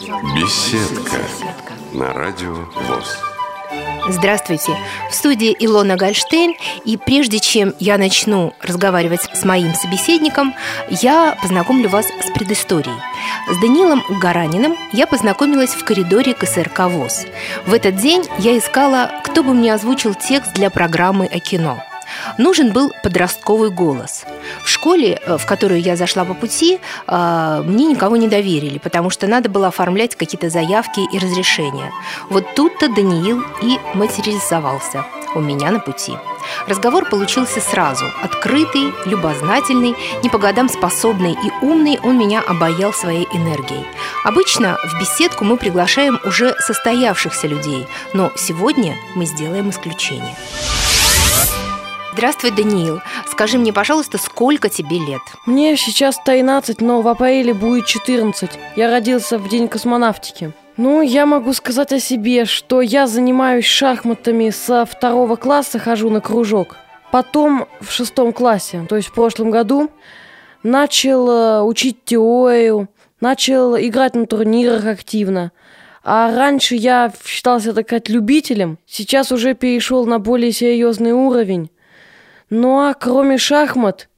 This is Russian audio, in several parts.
Беседка на радио ВОЗ. Здравствуйте! В студии Илона Гольштейн. И прежде чем я начну разговаривать с моим собеседником, я познакомлю вас с предысторией. С Данилом Гараниным я познакомилась в коридоре КСРК ВОЗ. В этот день я искала, кто бы мне озвучил текст для программы о кино – Нужен был подростковый голос. В школе, э, в которую я зашла по пути, э, мне никого не доверили, потому что надо было оформлять какие-то заявки и разрешения. Вот тут-то Даниил и материализовался у меня на пути. Разговор получился сразу. Открытый, любознательный, не по годам способный и умный, он меня обаял своей энергией. Обычно в беседку мы приглашаем уже состоявшихся людей, но сегодня мы сделаем исключение. Здравствуй, Даниил. Скажи мне, пожалуйста, сколько тебе лет? Мне сейчас 13, но в апреле будет 14. Я родился в день космонавтики. Ну, я могу сказать о себе, что я занимаюсь шахматами со второго класса, хожу на кружок. Потом в шестом классе, то есть в прошлом году, начал э, учить теорию, начал играть на турнирах активно. А раньше я считался, так сказать, любителем, сейчас уже перешел на более серьезный уровень. Ну а кроме шахмат,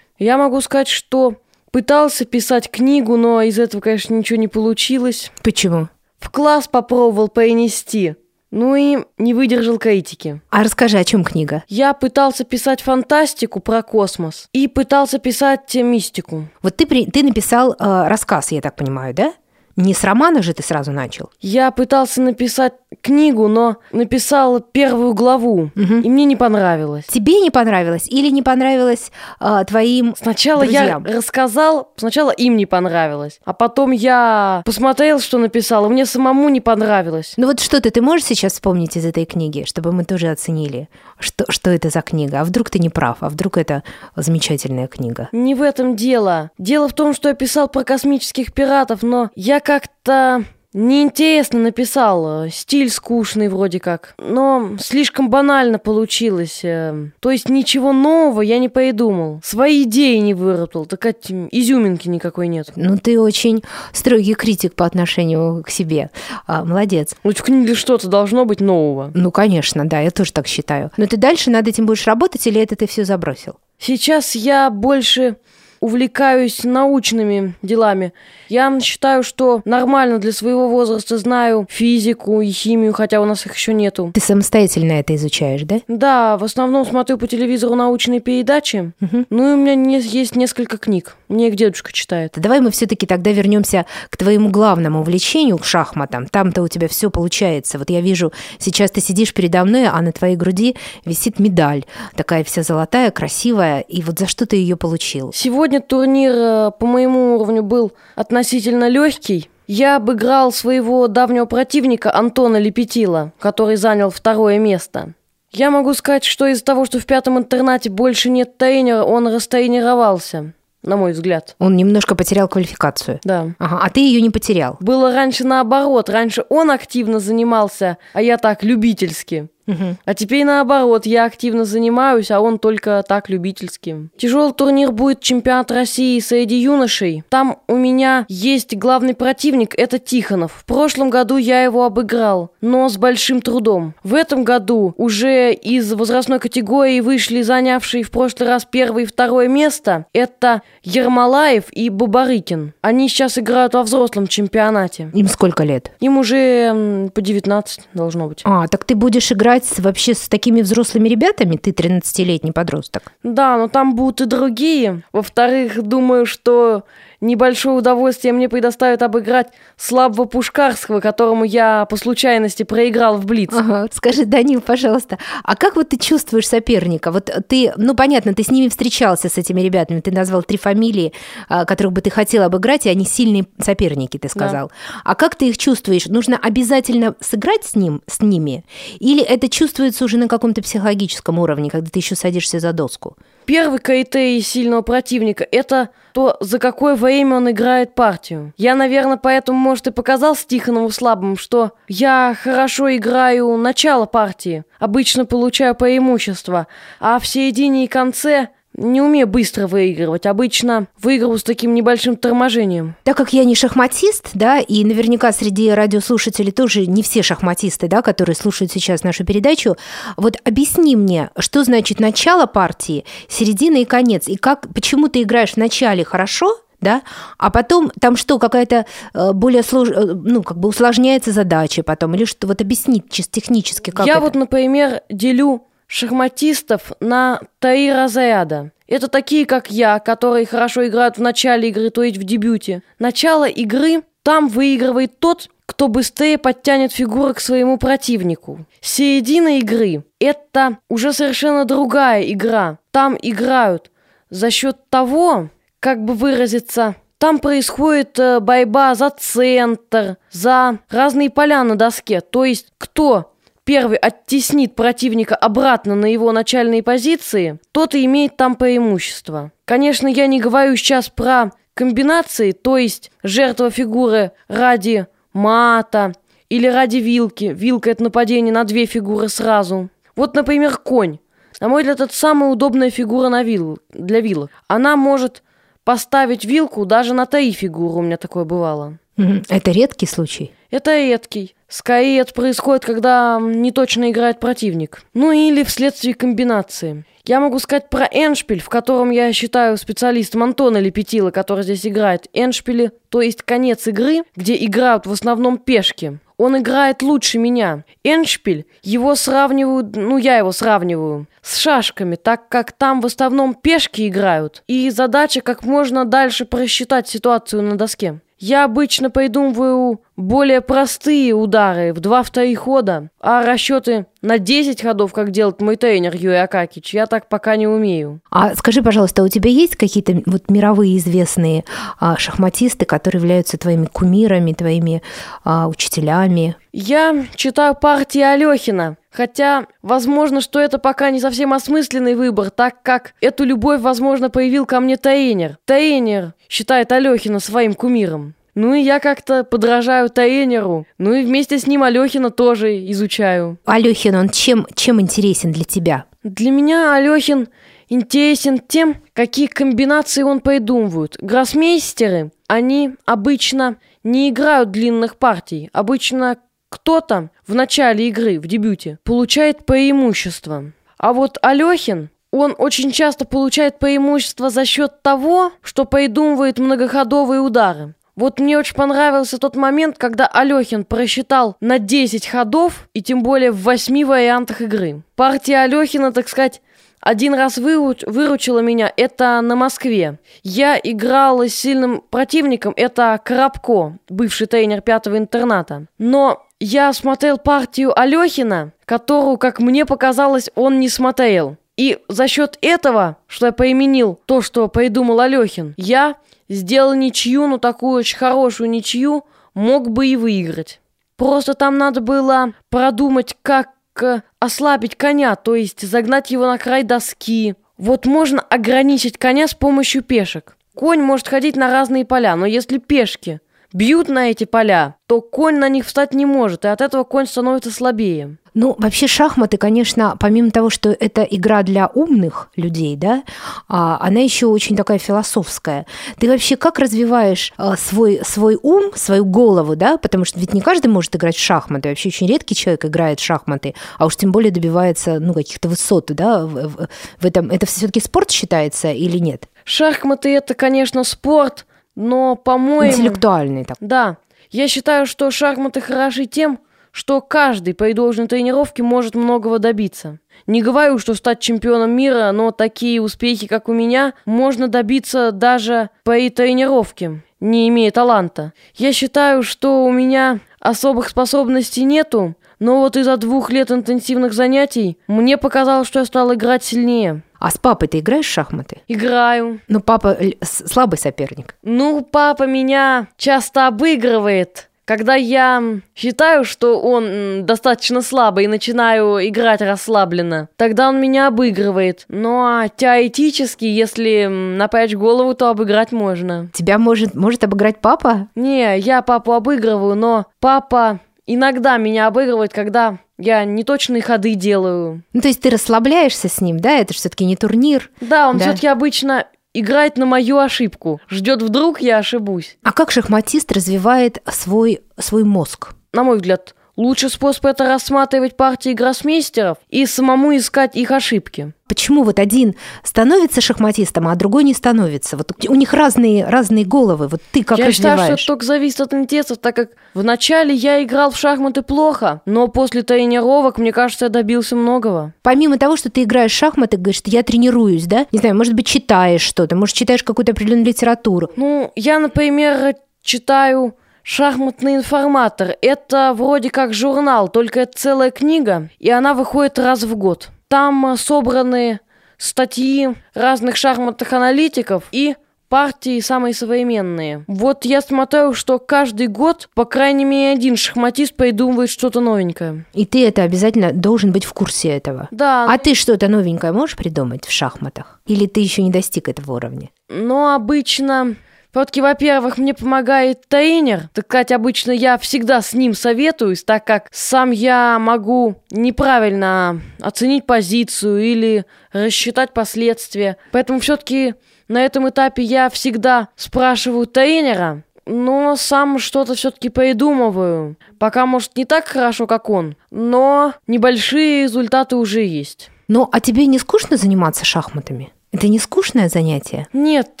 я могу сказать, что пытался писать книгу, но из этого, конечно, ничего не получилось. Почему? В класс попробовал принести. Ну и не выдержал критики. А расскажи, о чем книга? Я пытался писать фантастику про космос и пытался писать мистику. Вот ты, при... ты написал э, рассказ, я так понимаю, да? Не с романа же ты сразу начал? Я пытался написать книгу, но написал первую главу, угу. и мне не понравилось. Тебе не понравилось или не понравилось э, твоим Сначала друзьям? я рассказал, сначала им не понравилось, а потом я посмотрел, что написал, и мне самому не понравилось. Ну вот что-то ты можешь сейчас вспомнить из этой книги, чтобы мы тоже оценили, что, что это за книга? А вдруг ты не прав, а вдруг это замечательная книга? Не в этом дело. Дело в том, что я писал про космических пиратов, но я как-то неинтересно написал, стиль скучный вроде как, но слишком банально получилось. Э, то есть ничего нового я не придумал, свои идеи не выработал, так изюминки никакой нет. Ну ты очень строгий критик по отношению к себе, а, молодец. Ну в книге что-то должно быть нового. Ну конечно, да, я тоже так считаю. Но ты дальше над этим будешь работать или это ты все забросил? Сейчас я больше увлекаюсь научными делами. Я считаю, что нормально для своего возраста знаю физику и химию, хотя у нас их еще нету. Ты самостоятельно это изучаешь, да? Да, в основном смотрю по телевизору научные передачи. Угу. Ну и у меня есть несколько книг. Мне их дедушка читает. Давай мы все-таки тогда вернемся к твоему главному увлечению, к шахматам. Там-то у тебя все получается. Вот я вижу, сейчас ты сидишь передо мной, а на твоей груди висит медаль. Такая вся золотая, красивая. И вот за что ты ее получил? Сегодня Сегодня турнир э, по моему уровню был относительно легкий. Я обыграл своего давнего противника Антона Лепетила, который занял второе место. Я могу сказать, что из-за того, что в пятом интернате больше нет тренера, он растренировался на мой взгляд. Он немножко потерял квалификацию. Да. Ага, а ты ее не потерял. Было раньше наоборот. Раньше он активно занимался, а я так любительски. Угу. А теперь наоборот, я активно занимаюсь, а он только так любительски. Тяжелый турнир будет чемпионат России среди юношей. Там у меня есть главный противник, это Тихонов. В прошлом году я его обыграл, но с большим трудом. В этом году уже из возрастной категории вышли занявшие в прошлый раз первое и второе место. Это Ермолаев и Бабарыкин. Они сейчас играют во взрослом чемпионате. Им сколько лет? Им уже по 19 должно быть. А, так ты будешь играть играть вообще с такими взрослыми ребятами? Ты 13-летний подросток. Да, но там будут и другие. Во-вторых, думаю, что небольшое удовольствие мне предоставит обыграть слабого Пушкарского, которому я по случайности проиграл в Блиц. Ага. Скажи, Данил, пожалуйста, а как вот ты чувствуешь соперника? Вот ты, ну понятно, ты с ними встречался, с этими ребятами, ты назвал три фамилии, а, которых бы ты хотел обыграть, и они сильные соперники, ты сказал. Да. А как ты их чувствуешь? Нужно обязательно сыграть с ним, с ними? Или это чувствуется уже на каком-то психологическом уровне, когда ты еще садишься за доску? Первый критерий сильного противника – это то, за какое время он играет партию. Я, наверное, поэтому, может, и показал Стиханову слабым, что я хорошо играю начало партии, обычно получаю преимущество, а в середине и конце не умею быстро выигрывать. Обычно выигрываю с таким небольшим торможением. Так как я не шахматист, да, и наверняка среди радиослушателей тоже не все шахматисты, да, которые слушают сейчас нашу передачу, вот объясни мне, что значит начало партии, середина и конец, и как, почему ты играешь в начале хорошо, да, а потом там что, какая-то э, более слож... Э, ну, как бы усложняется задача потом, или что, вот объяснить чисто технически, как Я это? вот, например, делю шахматистов на три разряда. Это такие, как я, которые хорошо играют в начале игры, то есть в дебюте. Начало игры там выигрывает тот, кто быстрее подтянет фигуры к своему противнику. Середина игры – это уже совершенно другая игра. Там играют за счет того, как бы выразиться, там происходит э, борьба за центр, за разные поля на доске. То есть кто первый оттеснит противника обратно на его начальные позиции, тот и имеет там преимущество. Конечно, я не говорю сейчас про комбинации, то есть жертва фигуры ради мата или ради вилки. Вилка – это нападение на две фигуры сразу. Вот, например, конь. На мой взгляд, это самая удобная фигура на вил... для вилок. Она может поставить вилку даже на три фигуры, у меня такое бывало. Это редкий случай? Это редкий. Скорее это происходит, когда не точно играет противник. Ну или вследствие комбинации. Я могу сказать про эншпиль, в котором я считаю специалистом Антона Лепетила, который здесь играет. Эншпили, то есть конец игры, где играют в основном пешки. Он играет лучше меня. Эншпиль, его сравнивают, ну я его сравниваю, с шашками, так как там в основном пешки играют. И задача как можно дальше просчитать ситуацию на доске. Я обычно придумываю более простые удары в два-вторых хода, а расчеты на 10 ходов, как делает мой тренер Юрий Акакич, я так пока не умею. А скажи, пожалуйста, у тебя есть какие-то вот мировые известные а, шахматисты, которые являются твоими кумирами, твоими а, учителями? Я читаю партии Алехина, хотя, возможно, что это пока не совсем осмысленный выбор, так как эту любовь, возможно, появил ко мне тренер. Тренер считает Алехина своим кумиром. Ну и я как-то подражаю тренеру. Ну и вместе с ним Алехина тоже изучаю. Алехин, он чем, чем интересен для тебя? Для меня Алехин интересен тем, какие комбинации он придумывает. Гроссмейстеры, они обычно не играют длинных партий. Обычно кто-то в начале игры, в дебюте, получает преимущество. А вот Алехин, он очень часто получает преимущество за счет того, что придумывает многоходовые удары. Вот мне очень понравился тот момент, когда Алехин просчитал на 10 ходов, и тем более в 8 вариантах игры. Партия Алехина, так сказать, один раз выруч, выручила меня, это на Москве. Я играла с сильным противником, это Коробко, бывший тренер пятого интерната. Но я смотрел партию Алехина, которую, как мне показалось, он не смотрел. И за счет этого, что я поименил то, что придумал Алехин, я сделал ничью, но такую очень хорошую ничью, мог бы и выиграть. Просто там надо было продумать, как э, ослабить коня, то есть загнать его на край доски. Вот можно ограничить коня с помощью пешек. Конь может ходить на разные поля, но если пешки бьют на эти поля, то конь на них встать не может, и от этого конь становится слабее. Ну, вообще шахматы, конечно, помимо того, что это игра для умных людей, да, а, она еще очень такая философская. Ты вообще как развиваешь а, свой, свой ум, свою голову, да, потому что ведь не каждый может играть в шахматы, вообще очень редкий человек играет в шахматы, а уж тем более добивается, ну, каких-то высот, да, в, в, в этом. Это все-таки спорт считается или нет? Шахматы это, конечно, спорт, но, по-моему... Интеллектуальный так. Да. Я считаю, что шахматы хороши тем, что каждый по должной тренировке может многого добиться. Не говорю, что стать чемпионом мира, но такие успехи, как у меня, можно добиться даже по тренировке, не имея таланта. Я считаю, что у меня особых способностей нету, но вот из-за двух лет интенсивных занятий мне показалось, что я стал играть сильнее. А с папой ты играешь в шахматы? Играю. Ну, папа слабый соперник. Ну, папа меня часто обыгрывает. Когда я считаю, что он достаточно слабый и начинаю играть расслабленно, тогда он меня обыгрывает. Ну а теоретически, если напрячь голову, то обыграть можно. Тебя может, может обыграть папа? Не, я папу обыгрываю, но папа иногда меня обыгрывает, когда Я неточные ходы делаю. Ну, то есть ты расслабляешься с ним, да? Это же все-таки не турнир. Да, он Да. все-таки обычно играет на мою ошибку. Ждет вдруг я ошибусь. А как шахматист развивает свой, свой мозг? На мой взгляд, лучший способ это рассматривать партии гроссмейстеров и самому искать их ошибки. Почему вот один становится шахматистом, а другой не становится? Вот у них разные, разные головы. Вот ты как я считаю, что это только зависит от интересов, так как вначале я играл в шахматы плохо, но после тренировок, мне кажется, я добился многого. Помимо того, что ты играешь в шахматы, говоришь, что я тренируюсь, да? Не знаю, может быть, читаешь что-то, может, читаешь какую-то определенную литературу. Ну, я, например, читаю «Шахматный информатор». Это вроде как журнал, только это целая книга, и она выходит раз в год. Там собраны статьи разных шахматных аналитиков и партии самые современные. Вот я смотрю, что каждый год, по крайней мере, один шахматист придумывает что-то новенькое. И ты это обязательно должен быть в курсе этого. Да, А ты что-то новенькое можешь придумать в шахматах? Или ты еще не достиг этого уровня? Но обычно... Все-таки, во-первых, мне помогает тренер. Так сказать, обычно я всегда с ним советуюсь, так как сам я могу неправильно оценить позицию или рассчитать последствия. Поэтому все-таки на этом этапе я всегда спрашиваю тренера, но сам что-то все-таки придумываю. Пока, может, не так хорошо, как он, но небольшие результаты уже есть. Ну, а тебе не скучно заниматься шахматами? Это не скучное занятие? Нет,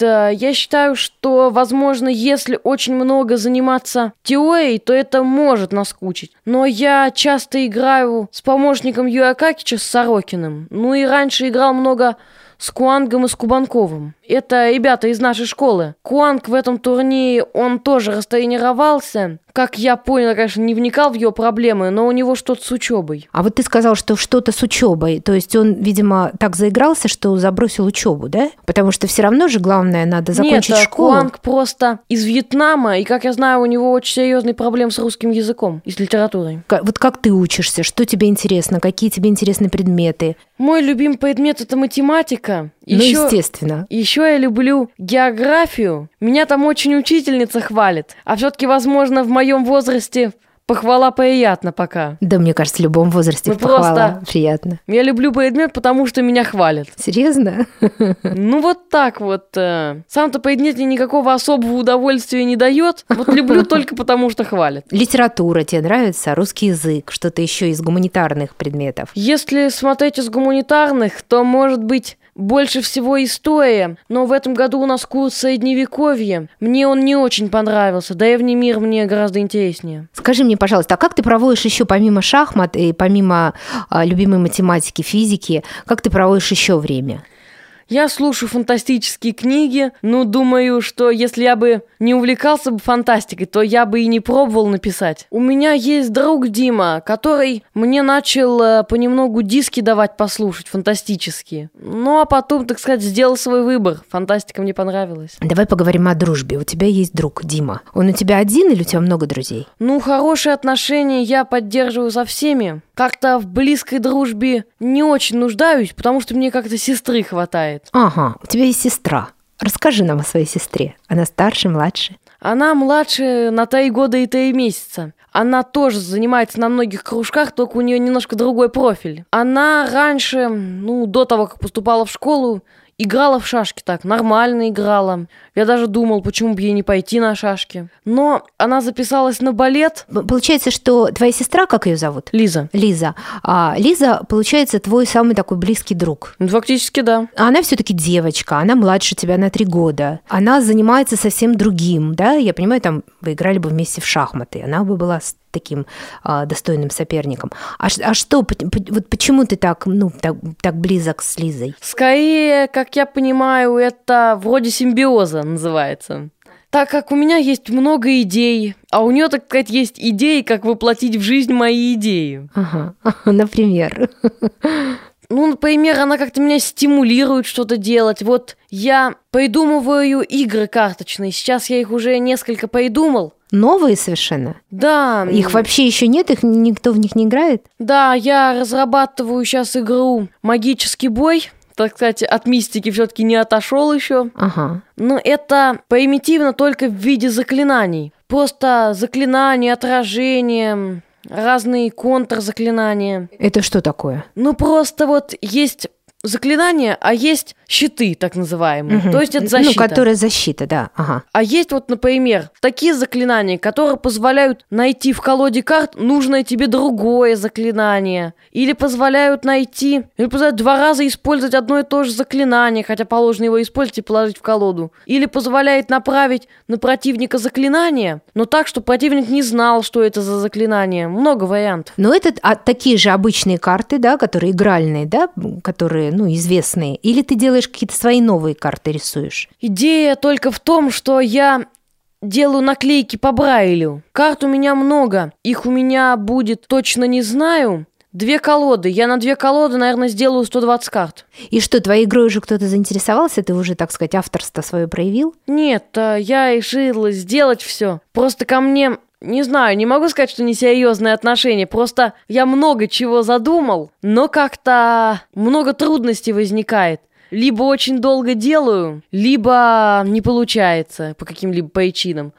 э, я считаю, что, возможно, если очень много заниматься теорией, то это может наскучить. Но я часто играю с помощником Юрия Какича, с Сорокиным. Ну и раньше играл много с Куангом и с Кубанковым. Это ребята из нашей школы. Куанг в этом турнире, он тоже растренировался. Как я понял, конечно, не вникал в его проблемы, но у него что-то с учебой. А вот ты сказал, что что-то с учебой. То есть он, видимо, так заигрался, что забросил учебу, да? Потому что все равно же главное надо закончить Нет, э, школу. Куанг просто из Вьетнама, и, как я знаю, у него очень серьезные проблемы с русским языком и с литературой. Ка- Вот как ты учишься? Что тебе интересно? Какие тебе интересны предметы? Мой любимый предмет это математика. Ну, Еще, естественно. еще я люблю географию. Меня там очень учительница хвалит. А все-таки, возможно, в моем возрасте похвала приятна пока. Да, мне кажется, в любом возрасте Ну, похвала просто- приятно. Я люблю предмет, потому что меня хвалят. Серьезно? Ну вот так вот. э. Сам-то предмет мне никакого особого удовольствия не дает. Вот люблю только потому, что хвалят. Литература тебе нравится? Русский язык? Что-то еще из гуманитарных предметов? Если смотреть из гуманитарных, то, может быть, больше всего история, но в этом году у нас курс Средневековье. Мне он не очень понравился, древний мир мне гораздо интереснее. Скажи мне, пожалуйста, а как ты проводишь еще помимо шахмат и помимо а, любимой математики, физики, как ты проводишь еще время? Я слушаю фантастические книги, ну, думаю, что если я бы не увлекался бы фантастикой, то я бы и не пробовал написать. У меня есть друг Дима, который мне начал э, понемногу диски давать послушать, фантастические. Ну, а потом, так сказать, сделал свой выбор. Фантастика мне понравилась. Давай поговорим о дружбе. У тебя есть друг Дима. Он у тебя один или у тебя много друзей? Ну, хорошие отношения я поддерживаю со всеми. Как-то в близкой дружбе не очень нуждаюсь, потому что мне как-то сестры хватает. Ага, у тебя есть сестра. Расскажи нам о своей сестре. Она старше, младше? Она младше на три года и три месяца. Она тоже занимается на многих кружках, только у нее немножко другой профиль. Она раньше, ну, до того, как поступала в школу, играла в шашки так, нормально играла. Я даже думал, почему бы ей не пойти на шашки. Но она записалась на балет. Получается, что твоя сестра, как ее зовут? Лиза. Лиза. А Лиза, получается, твой самый такой близкий друг. Ну, фактически, да. А Она все-таки девочка, она младше тебя на три года. Она занимается совсем другим, да? Я понимаю, там вы играли бы вместе в шахматы. Она бы была с таким а, достойным соперником. А, а что, вот почему ты так, ну, так, так близок с Лизой? Скорее, как я понимаю, это вроде симбиоза называется. Так как у меня есть много идей, а у нее, так сказать, есть идеи, как воплотить в жизнь мои идеи. Ага, например. Ну, например, она как-то меня стимулирует что-то делать. Вот я придумываю игры карточные. Сейчас я их уже несколько придумал. Новые совершенно. Да. Их вообще еще нет, их никто в них не играет. Да, я разрабатываю сейчас игру «Магический бой». Так сказать, от мистики все-таки не отошел еще. Ага. Но это примитивно только в виде заклинаний. Просто заклинания, отражения, разные контрзаклинания. Это что такое? Ну, просто вот есть заклинания, а есть щиты, так называемые. Мгм. То есть это Ну, защита. которая защита, да. Ага. А есть вот, например, такие заклинания, которые позволяют найти в колоде карт нужное тебе другое заклинание. Или позволяют найти, или позволяют два раза использовать одно и то же заклинание, хотя положено его использовать и положить в колоду. Или позволяет направить на противника заклинание, но так, что противник не знал, что это за заклинание. Много вариантов. Но это а, такие же обычные карты, да, которые игральные, да, которые, ну, известные. Или ты делаешь какие-то свои новые карты, рисуешь? Идея только в том, что я делаю наклейки по Брайлю. Карт у меня много. Их у меня будет, точно не знаю, две колоды. Я на две колоды, наверное, сделаю 120 карт. И что, твоей игрой уже кто-то заинтересовался? Ты уже, так сказать, авторство свое проявил? Нет, а, я решила сделать все. Просто ко мне не знаю, не могу сказать, что несерьезные отношения. Просто я много чего задумал, но как-то много трудностей возникает. Либо очень долго делаю, либо не получается по каким-либо причинам.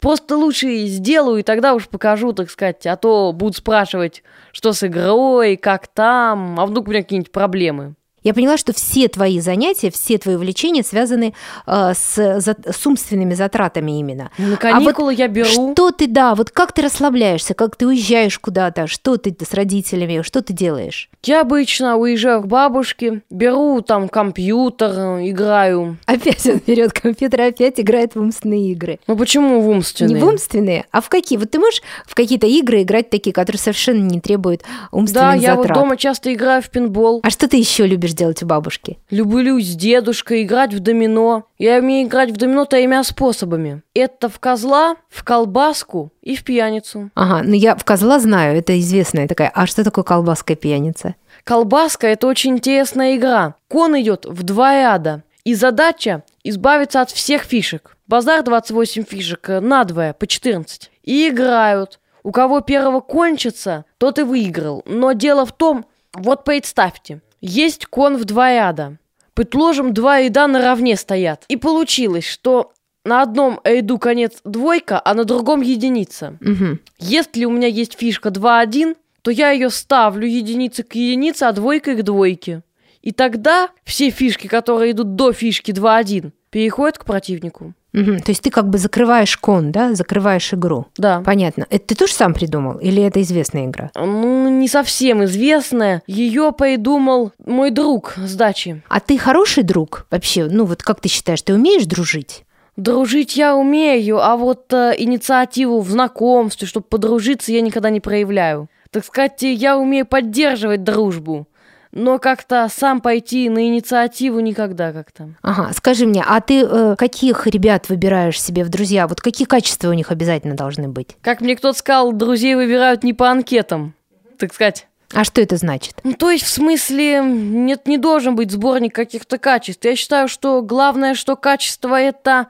Просто лучше сделаю, и тогда уж покажу, так сказать. А то будут спрашивать, что с игрой, как там, а вдруг у меня какие-нибудь проблемы. Я поняла, что все твои занятия, все твои увлечения связаны э, с, за- с умственными затратами именно. На А каникулы я беру. Что ты, да, вот как ты расслабляешься, как ты уезжаешь куда-то, что ты с родителями, что ты делаешь? Я обычно уезжаю к бабушке, беру там компьютер, играю. Опять он берет компьютер, опять играет в умственные игры. Ну почему в умственные? Не в умственные, а в какие? Вот ты можешь в какие-то игры играть такие, которые совершенно не требуют умственных Да, я вот затрат? дома часто играю в пинбол. А что ты еще любишь делать у бабушки? Люблю с дедушкой играть в домино. Я умею играть в домино тремя способами. Это в козла, в колбаску и в пьяницу. Ага, ну я в козла знаю, это известная такая. А что такое колбаска пьяница? Колбаска – это очень интересная игра. Кон идет в два ряда. И задача – избавиться от всех фишек. Базар 28 фишек э, надвое, по 14. И играют. У кого первого кончится, тот и выиграл. Но дело в том, вот представьте, есть кон в два ряда. Предположим, два ряда наравне стоят. И получилось, что на одном ряду конец двойка, а на другом единица. Мгм. Если у меня есть фишка 2-1, то я ее ставлю единицы к единице, а двойкой к двойке. И тогда все фишки, которые идут до фишки 2-1, переходят к противнику. Мгм. То есть ты как бы закрываешь кон, да, закрываешь игру. Да. Понятно. Это ты тоже сам придумал? Или это известная игра? Ну, не совсем известная. Ее придумал мой друг с дачи. А ты хороший друг вообще? Ну вот как ты считаешь, ты умеешь дружить? Дружить я умею, а вот э, инициативу в знакомстве, чтобы подружиться, я никогда не проявляю. Так сказать, я умею поддерживать дружбу, но как-то сам пойти на инициативу никогда как-то. Ага, скажи мне, а ты э, каких ребят выбираешь себе в друзья? Вот какие качества у них обязательно должны быть? Как мне кто-то сказал, друзей выбирают не по анкетам, так сказать. А что это значит? Ну, то есть, в смысле, нет, не должен быть сборник каких-то качеств. Я считаю, что главное, что качество это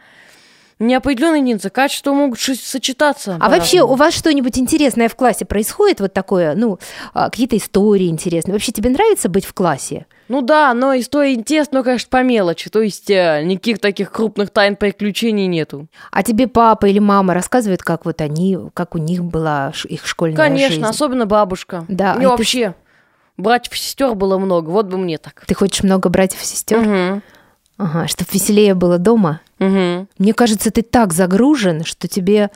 не определенные единицы, качества могут сочетаться. А вообще у вас что-нибудь интересное в классе происходит? Вот такое, ну, а, какие-то истории интересные. Вообще тебе нравится быть в классе? Ну да, но история интересная, но, конечно, по мелочи. То есть, э, никаких таких крупных тайн приключений нету. А тебе папа или мама рассказывают, как вот они, как у них была их школьная Конечно, жизнь? особенно бабушка. Да, и ты- вообще братьев и сестер было много, вот бы мне так. Ты хочешь много братьев и сестер? Угу. Ага, чтобы веселее было дома? Угу. Мне кажется, ты так загружен, что тебе,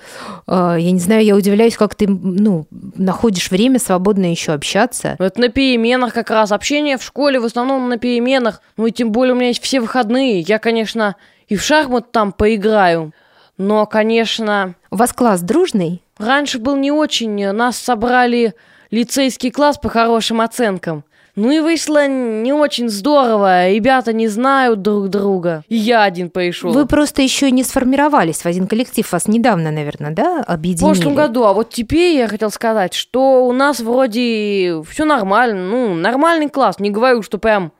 э, я не знаю, я удивляюсь, как ты, ну, находишь время свободно еще общаться. Это на переменах как раз. Общение в школе в основном на переменах. Ну и тем более у меня есть все выходные. Я, конечно, и в шахмат там поиграю. Но, конечно, У вас класс дружный? раньше был не очень. Нас собрали лицейский класс по хорошим оценкам. Ну и вышло не очень здорово. Ребята не знают друг друга. И я один пришел. Вы просто еще не сформировались в один коллектив. Вас недавно, наверное, да, В объединили? прошлом году, а вот теперь я хотел сказать, что у нас вроде все нормально, ну, нормальный класс. Не говорю, что прям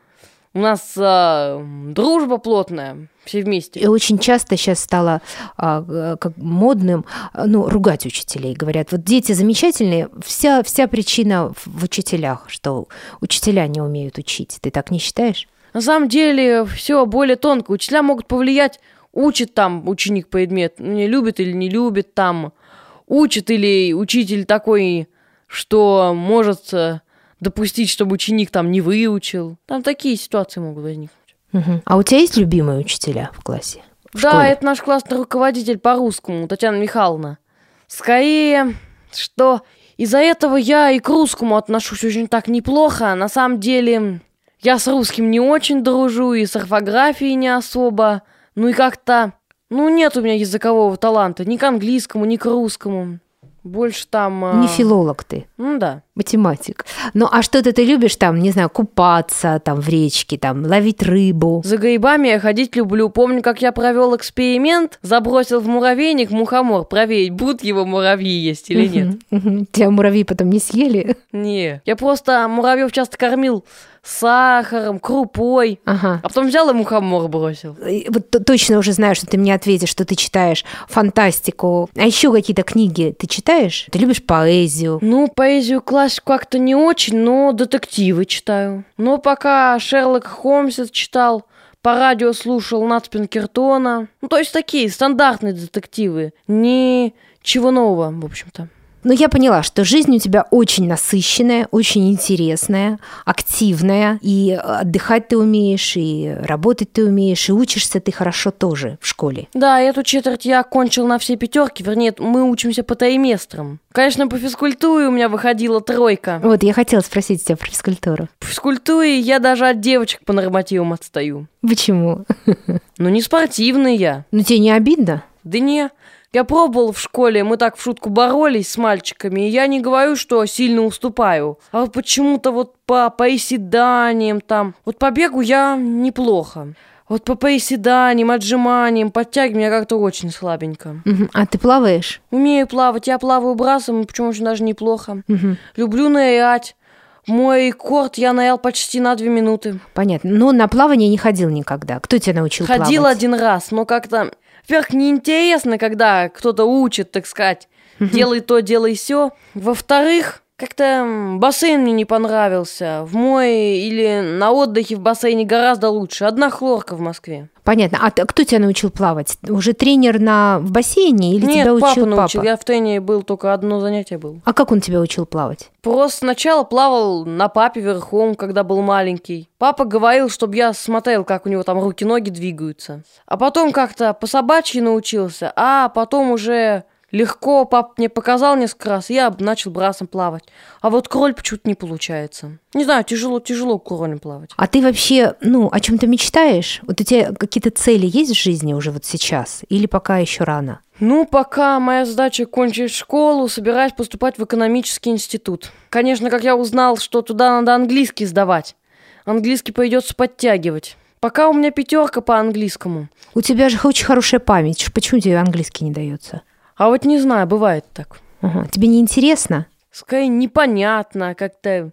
у нас а, дружба плотная, все вместе. И очень часто сейчас стало а, э, как модным а, ну, ругать учителей. Говорят, вот дети замечательные, вся, вся причина в, учителях, что учителя не умеют учить. Ты так не считаешь? На самом деле все более тонко. Учителя могут повлиять, учит там ученик предмет, не любит или не любит там, учит или учитель такой, что может э, допустить, чтобы ученик там не выучил. Там такие ситуации могут возникнуть. Мгм. А у тебя есть любимые учителя в классе? В да, школе? это наш классный руководитель по русскому, Татьяна Михайловна. Скорее, что из-за этого я и к русскому отношусь очень так неплохо. На самом деле, я с русским не очень дружу, и с орфографией не особо. Ну и как-то, ну нет у меня языкового таланта ни к английскому, ни к русскому. Больше там... а, Не филолог ты, Ну да. математик. Ну, а что-то ты любишь там, не знаю, купаться там в речке, там, ловить рыбу? За грибами я ходить люблю. Помню, как я провел эксперимент, забросил в муравейник мухомор, проверить, будут его муравьи есть или нет. Тебя муравьи потом не съели? Не. Я просто муравьев часто кормил сахаром, крупой, Ага. а потом взял и мухомор бросил. Вот точно уже знаю, что ты мне ответишь, что ты читаешь фантастику. А еще какие-то книги ты читаешь? Ты любишь поэзию? Ну, поэзию классику как-то не очень, но детективы читаю. Но пока Шерлок Холмса читал, по радио слушал Нат Пинкертона. Ну, то есть такие стандартные детективы. Ничего нового, в общем-то. Ну, я поняла, что жизнь у тебя очень насыщенная, очень интересная, активная, и отдыхать ты умеешь, и работать ты умеешь, и учишься ты хорошо тоже в школе. Да, эту четверть я окончил на все пятерки, вернее, мы учимся по триместрам. Конечно, по физкультуре у меня выходила тройка. Вот, я хотела спросить тебя про физкультуру. По физкультуре я даже от девочек по нормативам отстаю. Почему? Ну, не спортивный я. Ну, тебе не обидно? Да не. Я пробовал в школе, мы так в шутку боролись с мальчиками, и я не говорю, что сильно уступаю. А вот почему-то вот по поиседаниям там, вот по бегу я неплохо. Вот по поиседаниям, отжиманиям, подтягиваниям я как-то очень слабенько. Мгм. А ты плаваешь? Умею плавать, я плаваю брасом, причем очень даже неплохо. Мгм. Люблю нырять. Мой рекорд я нырял почти на две минуты. Понятно. Но на плавание не ходил никогда. Кто тебя научил Ходил плавать? один раз, но как-то... Во-первых, неинтересно, когда кто-то учит, так сказать, делай то, делай все. Во-вторых, как-то бассейн мне не понравился. В мой или на отдыхе в бассейне гораздо лучше. Одна хлорка в Москве. Понятно. А кто тебя научил плавать? Уже тренер на... в бассейне или Нет, тебя папа учил научил. папа? Я в тренере был, только одно занятие было. А как он тебя учил плавать? Просто сначала плавал на папе верхом, когда был маленький. Папа говорил, чтобы я смотрел, как у него там руки-ноги двигаются. А потом как-то по собачьи научился, а потом уже легко папа мне показал несколько раз, я начал брасом плавать. А вот кроль почему-то не получается. Не знаю, тяжело, тяжело кролем плавать. А ты вообще, ну, о чем-то мечтаешь? Вот у тебя какие-то цели есть в жизни уже вот сейчас? Или пока еще рано? Ну, пока моя задача кончить школу, собираюсь поступать в экономический институт. Конечно, как я узнал, что туда надо английский сдавать. Английский придется подтягивать. Пока у меня пятерка по английскому. У тебя же очень хорошая память. Почему тебе английский не дается? А вот не знаю, бывает так. Ага. Тебе не интересно? Скорее непонятно, как-то...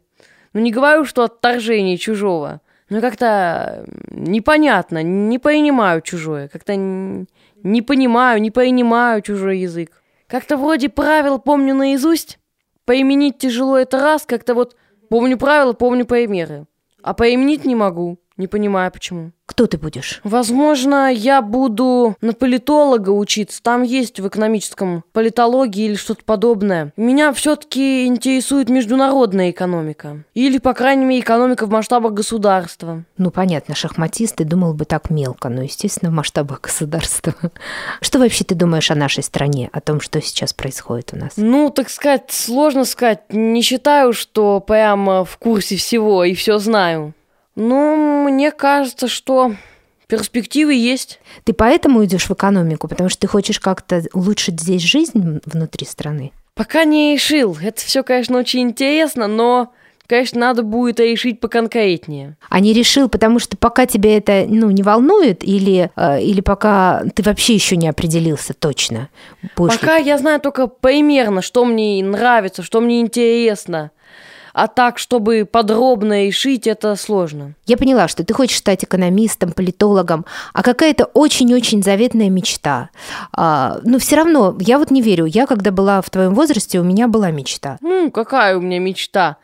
Ну, не говорю, что отторжение чужого, но как-то непонятно, не понимаю чужое, как-то не понимаю, не понимаю чужой язык. Как-то вроде правил помню наизусть, поименить тяжело это раз, как-то вот помню правила, помню примеры, а поименить не могу, не понимаю почему. Кто ты будешь? Возможно, я буду на политолога учиться. Там есть в экономическом политологии или что-то подобное. Меня все-таки интересует международная экономика. Или, по крайней мере, экономика в масштабах государства. Ну, понятно, шахматист, ты думал бы так мелко, но, естественно, в масштабах государства. Что вообще ты думаешь о нашей стране, о том, что сейчас происходит у нас? Ну, так сказать, сложно сказать. Не считаю, что прямо в курсе всего и все знаю. Но мне кажется, что перспективы есть. Ты поэтому идешь в экономику, потому что ты хочешь как-то улучшить здесь жизнь внутри страны? Пока не решил. Это все, конечно, очень интересно, но, конечно, надо будет решить поконкретнее. А не решил, потому что пока тебя это ну, не волнует, или, э, или пока ты вообще еще не определился точно? Будешь ли- Пока я знаю только примерно, что мне нравится, что мне интересно. А так, чтобы подробно решить, это сложно. Я поняла, что ты хочешь стать экономистом, политологом, а какая-то очень-очень заветная мечта. А, но все равно, я вот не верю. Я, когда была в твоем возрасте, у меня была мечта. Ну, какая у меня мечта?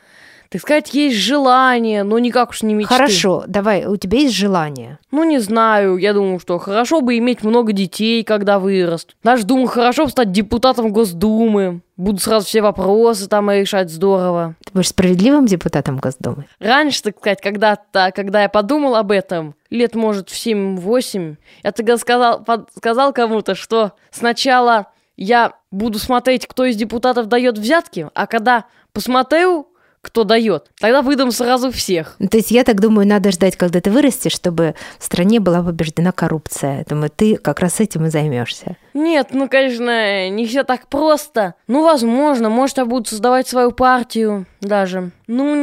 Так сказать, есть желание, но никак уж не мечты. Хорошо, давай, у тебя есть желание? Ну, не знаю, я думаю, что хорошо бы иметь много детей, когда вырастут. Даже думаю, хорошо бы стать депутатом Госдумы. Буду сразу все вопросы там решать здорово. Ты будешь справедливым депутатом Госдумы? Раньше, так сказать, когда-то, когда я подумал об этом, лет, может, в 7-8, я тогда сказал, под, сказал кому-то, что сначала я буду смотреть, кто из депутатов дает взятки, а когда посмотрю, кто дает. Тогда выдам сразу всех. То есть я так думаю, надо ждать, когда ты вырастешь, чтобы в стране была побеждена коррупция. Думаю, ты как раз этим и займешься. Нет, ну, конечно, не все так просто. Ну, возможно, может, я буду создавать свою партию даже. Ну,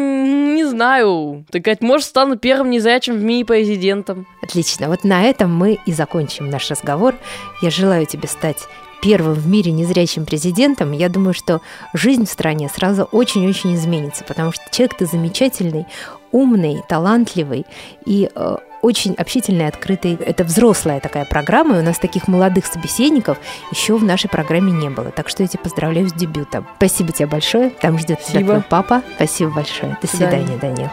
не знаю. Так сказать, может, стану первым незрячим в мире президентом. Отлично. Вот на этом мы и закончим наш разговор. Я желаю тебе стать первым в мире незрячим президентом, я думаю, что жизнь в стране сразу очень-очень изменится, потому что человек ты замечательный, умный, талантливый и э, очень общительный, открытый. Это взрослая такая программа, и у нас таких молодых собеседников еще в нашей программе не было. Так что я тебя поздравляю с дебютом. Спасибо тебе большое. Там ждет тебя твой папа. Спасибо большое. До свидания, Данил.